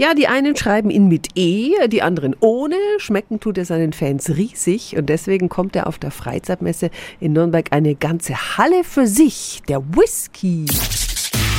Ja, die einen schreiben ihn mit E, die anderen ohne. Schmecken tut er seinen Fans riesig und deswegen kommt er auf der Freizeitmesse in Nürnberg eine ganze Halle für sich, der Whisky.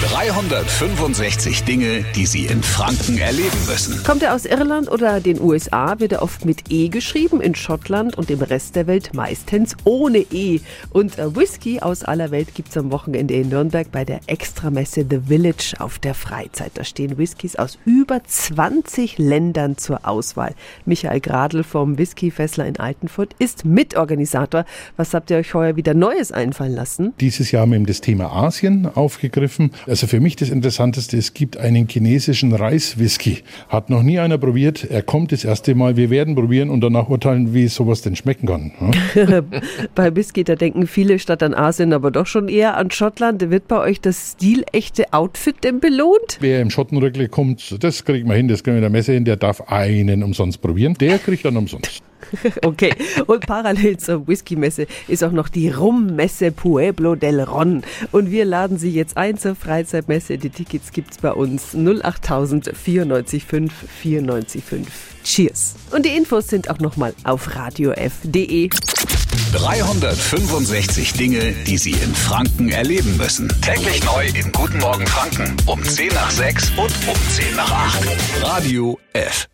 365 Dinge, die Sie in Franken erleben müssen. Kommt er aus Irland oder den USA, wird er oft mit E geschrieben, in Schottland und dem Rest der Welt meistens ohne E. Und äh, Whisky aus aller Welt gibt es am Wochenende in Nürnberg bei der Extramesse The Village auf der Freizeit. Da stehen Whiskys aus über 20 Ländern zur Auswahl. Michael Gradl vom Whisky-Fessler in Altenfurt ist Mitorganisator. Was habt ihr euch heuer wieder Neues einfallen lassen? Dieses Jahr haben wir eben das Thema Asien aufgegriffen. Also für mich das Interessanteste, es gibt einen chinesischen Reiswhisky. Hat noch nie einer probiert. Er kommt das erste Mal. Wir werden probieren und danach urteilen, wie sowas denn schmecken kann. bei Whisky, da denken viele statt an Asien, aber doch schon eher an Schottland. Wird bei euch das stilechte Outfit denn belohnt? Wer im Schottenrückle kommt, das kriegt man hin, das können wir in der Messe hin, der darf einen umsonst probieren. Der kriegt dann umsonst. okay. Und parallel zur Whisky-Messe ist auch noch die Rummesse Pueblo del Ron. Und wir laden Sie jetzt ein zur Freizeitmesse. Die Tickets gibt's bei uns 08000 945 945. Cheers. Und die Infos sind auch nochmal auf radiof.de. 365 Dinge, die Sie in Franken erleben müssen. Täglich neu in Guten Morgen Franken um 10 nach 6 und um 10 nach 8. Radio F.